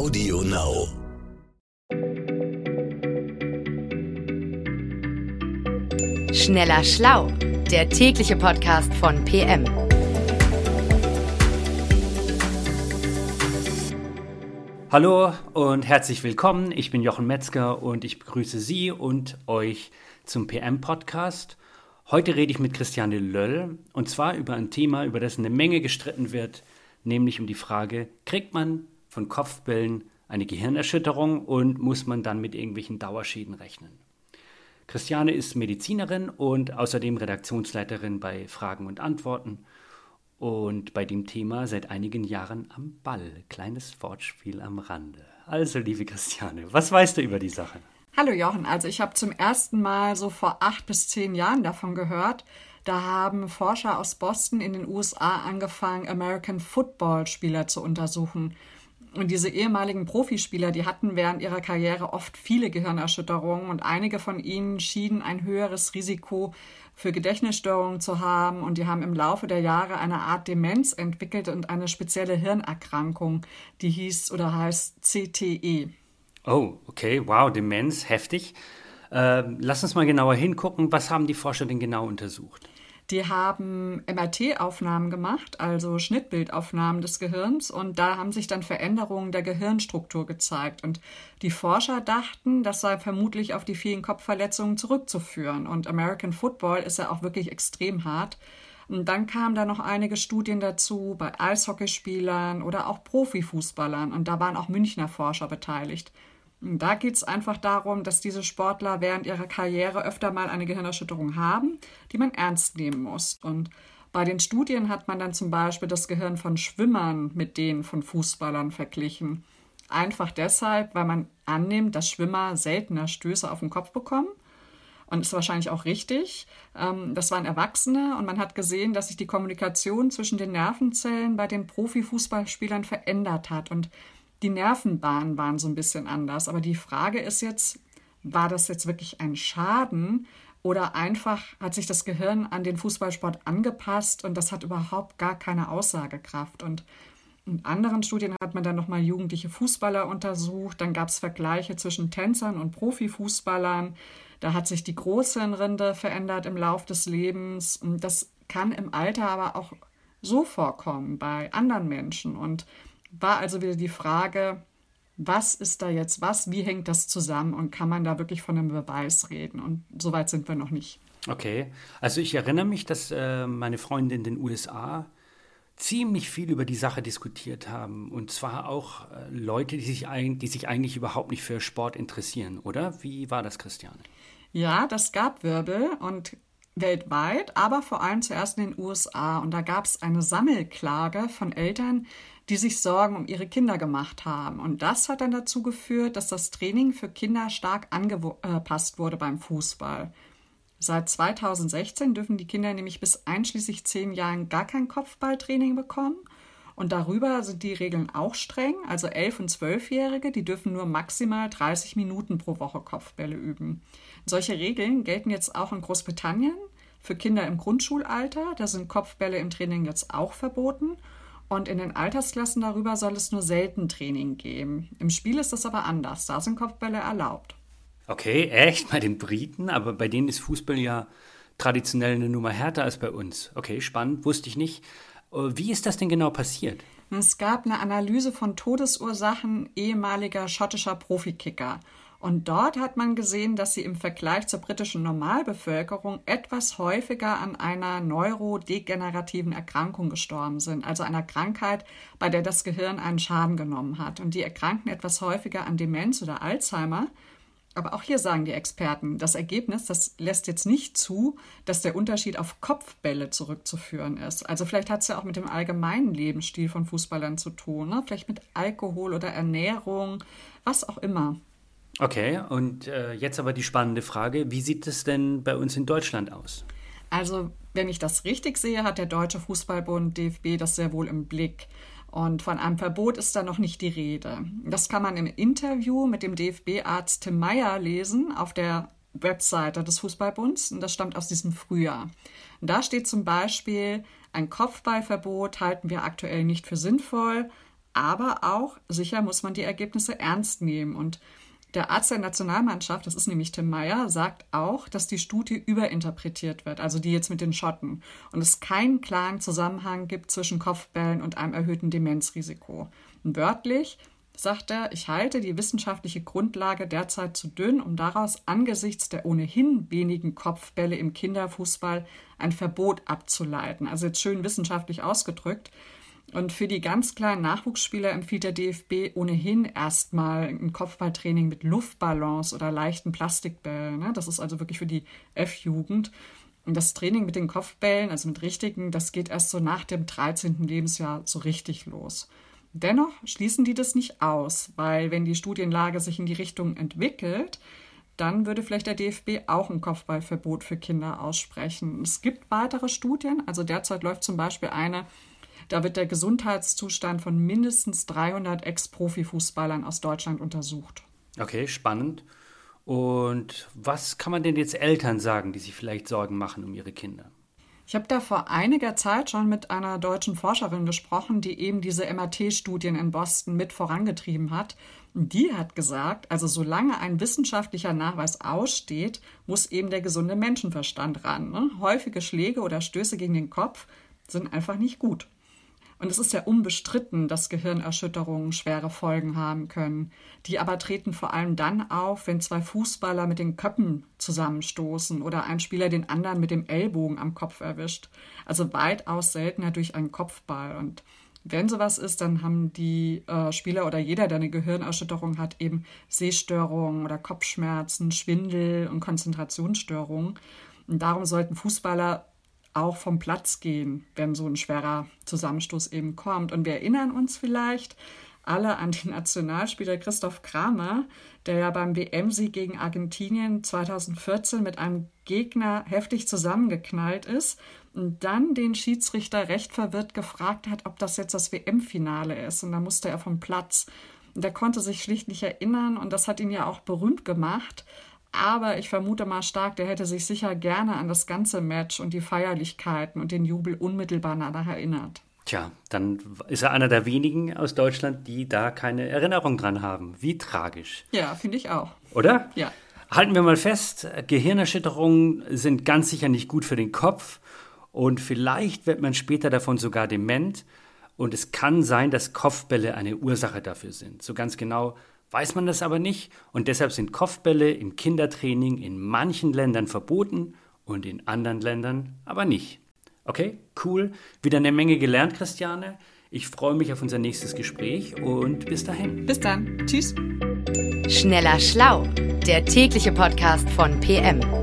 Audio Now. Schneller Schlau, der tägliche Podcast von PM. Hallo und herzlich willkommen. Ich bin Jochen Metzger und ich begrüße Sie und euch zum PM-Podcast. Heute rede ich mit Christiane Löll und zwar über ein Thema, über das eine Menge gestritten wird, nämlich um die Frage, kriegt man von Kopfbällen eine Gehirnerschütterung und muss man dann mit irgendwelchen Dauerschäden rechnen? Christiane ist Medizinerin und außerdem Redaktionsleiterin bei Fragen und Antworten und bei dem Thema seit einigen Jahren am Ball. Kleines Wortspiel am Rande. Also, liebe Christiane, was weißt du über die Sache? Hallo Jochen, also ich habe zum ersten Mal so vor acht bis zehn Jahren davon gehört. Da haben Forscher aus Boston in den USA angefangen, American Football Spieler zu untersuchen. Und diese ehemaligen Profispieler, die hatten während ihrer Karriere oft viele Gehirnerschütterungen und einige von ihnen schienen ein höheres Risiko für Gedächtnisstörungen zu haben und die haben im Laufe der Jahre eine Art Demenz entwickelt und eine spezielle Hirnerkrankung, die hieß oder heißt CTE. Oh, okay, wow, Demenz, heftig. Äh, lass uns mal genauer hingucken. Was haben die Forscher denn genau untersucht? Die haben MRT-Aufnahmen gemacht, also Schnittbildaufnahmen des Gehirns, und da haben sich dann Veränderungen der Gehirnstruktur gezeigt. Und die Forscher dachten, das sei vermutlich auf die vielen Kopfverletzungen zurückzuführen. Und American Football ist ja auch wirklich extrem hart. Und dann kamen da noch einige Studien dazu bei Eishockeyspielern oder auch Profifußballern. Und da waren auch Münchner Forscher beteiligt. Da geht es einfach darum, dass diese Sportler während ihrer Karriere öfter mal eine Gehirnerschütterung haben, die man ernst nehmen muss. Und bei den Studien hat man dann zum Beispiel das Gehirn von Schwimmern mit denen von Fußballern verglichen. Einfach deshalb, weil man annimmt, dass Schwimmer seltener Stöße auf den Kopf bekommen. Und ist wahrscheinlich auch richtig. Ähm, das waren Erwachsene und man hat gesehen, dass sich die Kommunikation zwischen den Nervenzellen bei den Profifußballspielern verändert hat. Und die Nervenbahnen waren so ein bisschen anders. Aber die Frage ist jetzt, war das jetzt wirklich ein Schaden oder einfach hat sich das Gehirn an den Fußballsport angepasst und das hat überhaupt gar keine Aussagekraft. Und in anderen Studien hat man dann nochmal jugendliche Fußballer untersucht. Dann gab es Vergleiche zwischen Tänzern und Profifußballern. Da hat sich die Großhirnrinde verändert im Lauf des Lebens. Das kann im Alter aber auch so vorkommen bei anderen Menschen. Und war also wieder die Frage, was ist da jetzt was, wie hängt das zusammen und kann man da wirklich von einem Beweis reden? Und so weit sind wir noch nicht. Okay, also ich erinnere mich, dass äh, meine Freunde in den USA ziemlich viel über die Sache diskutiert haben. Und zwar auch äh, Leute, die sich, ein, die sich eigentlich überhaupt nicht für Sport interessieren, oder? Wie war das, Christiane? Ja, das gab Wirbel und weltweit, aber vor allem zuerst in den USA. Und da gab es eine Sammelklage von Eltern, die sich Sorgen um ihre Kinder gemacht haben. Und das hat dann dazu geführt, dass das Training für Kinder stark angepasst wurde beim Fußball. Seit 2016 dürfen die Kinder nämlich bis einschließlich zehn Jahren gar kein Kopfballtraining bekommen. Und darüber sind die Regeln auch streng. Also 11- und 12-Jährige, die dürfen nur maximal 30 Minuten pro Woche Kopfbälle üben. Solche Regeln gelten jetzt auch in Großbritannien für Kinder im Grundschulalter. Da sind Kopfbälle im Training jetzt auch verboten. Und in den Altersklassen darüber soll es nur selten Training geben. Im Spiel ist das aber anders. Da sind Kopfbälle erlaubt. Okay, echt? Bei den Briten? Aber bei denen ist Fußball ja traditionell eine Nummer härter als bei uns. Okay, spannend, wusste ich nicht. Äh, wie ist das denn genau passiert? Es gab eine Analyse von Todesursachen ehemaliger schottischer Profikicker. Und dort hat man gesehen, dass sie im Vergleich zur britischen Normalbevölkerung etwas häufiger an einer neurodegenerativen Erkrankung gestorben sind, also einer Krankheit, bei der das Gehirn einen Schaden genommen hat. Und die erkranken etwas häufiger an Demenz oder Alzheimer. Aber auch hier sagen die Experten, das Ergebnis, das lässt jetzt nicht zu, dass der Unterschied auf Kopfbälle zurückzuführen ist. Also vielleicht hat es ja auch mit dem allgemeinen Lebensstil von Fußballern zu tun, ne? vielleicht mit Alkohol oder Ernährung, was auch immer. Okay, und äh, jetzt aber die spannende Frage, wie sieht es denn bei uns in Deutschland aus? Also, wenn ich das richtig sehe, hat der Deutsche Fußballbund DFB das sehr wohl im Blick. Und von einem Verbot ist da noch nicht die Rede. Das kann man im Interview mit dem DFB-Arzt Tim Meyer lesen auf der Webseite des Fußballbunds. Und das stammt aus diesem Frühjahr. da steht zum Beispiel, ein Kopfballverbot halten wir aktuell nicht für sinnvoll, Aber auch sicher muss man die Ergebnisse ernst nehmen. Und der Arzt der Nationalmannschaft, das ist nämlich Tim Meyer, sagt auch, dass die Studie überinterpretiert wird, also die jetzt mit den Schotten, und es keinen klaren Zusammenhang gibt zwischen Kopfbällen und einem erhöhten Demenzrisiko. Und wörtlich sagt er, ich halte die wissenschaftliche Grundlage derzeit zu dünn, um daraus angesichts der ohnehin wenigen Kopfbälle im Kinderfußball ein Verbot abzuleiten. Also jetzt schön wissenschaftlich ausgedrückt. Und für die ganz kleinen Nachwuchsspieler empfiehlt der DFB ohnehin erstmal ein Kopfballtraining mit Luftballons oder leichten Plastikbällen. Ne? Das ist also wirklich für die F-Jugend. Und das Training mit den Kopfbällen, also mit richtigen, das geht erst so nach dem 13. Lebensjahr so richtig los. Dennoch schließen die das nicht aus, weil wenn die Studienlage sich in die Richtung entwickelt, dann würde vielleicht der DFB auch ein Kopfballverbot für Kinder aussprechen. Es gibt weitere Studien, also derzeit läuft zum Beispiel eine da wird der Gesundheitszustand von mindestens 300 Ex-Profi-Fußballern aus Deutschland untersucht. Okay, spannend. Und was kann man denn jetzt Eltern sagen, die sich vielleicht Sorgen machen um ihre Kinder? Ich habe da vor einiger Zeit schon mit einer deutschen Forscherin gesprochen, die eben diese MRT-Studien in Boston mit vorangetrieben hat. Und die hat gesagt, also solange ein wissenschaftlicher Nachweis aussteht, muss eben der gesunde Menschenverstand ran. Ne? Häufige Schläge oder Stöße gegen den Kopf sind einfach nicht gut. Und es ist ja unbestritten, dass Gehirnerschütterungen schwere Folgen haben können. Die aber treten vor allem dann auf, wenn zwei Fußballer mit den Köppen zusammenstoßen oder ein Spieler den anderen mit dem Ellbogen am Kopf erwischt. Also weitaus seltener durch einen Kopfball. Und wenn sowas ist, dann haben die äh, Spieler oder jeder, der eine Gehirnerschütterung hat, eben Sehstörungen oder Kopfschmerzen, Schwindel und Konzentrationsstörungen. Und darum sollten Fußballer auch vom Platz gehen, wenn so ein schwerer Zusammenstoß eben kommt. Und wir erinnern uns vielleicht alle an den Nationalspieler Christoph Kramer, der ja beim WM-Sieg gegen Argentinien 2014 mit einem Gegner heftig zusammengeknallt ist und dann den Schiedsrichter recht verwirrt gefragt hat, ob das jetzt das WM-Finale ist. Und da musste er vom Platz. Und er konnte sich schlicht nicht erinnern und das hat ihn ja auch berühmt gemacht. Aber ich vermute mal stark, der hätte sich sicher gerne an das ganze Match und die Feierlichkeiten und den Jubel unmittelbar danach erinnert. Tja, dann ist er einer der wenigen aus Deutschland, die da keine Erinnerung dran haben. Wie tragisch. Ja, finde ich auch. Oder? Ja. Halten wir mal fest, Gehirnerschütterungen sind ganz sicher nicht gut für den Kopf und vielleicht wird man später davon sogar dement und es kann sein, dass Kopfbälle eine Ursache dafür sind. So ganz genau weiß man das aber nicht und deshalb sind Kopfbälle im Kindertraining in manchen Ländern verboten und in anderen Ländern aber nicht. Okay, cool. Wieder eine Menge gelernt, Christiane. Ich freue mich auf unser nächstes Gespräch und bis dahin. Bis dann. Tschüss. Schneller Schlau, der tägliche Podcast von PM.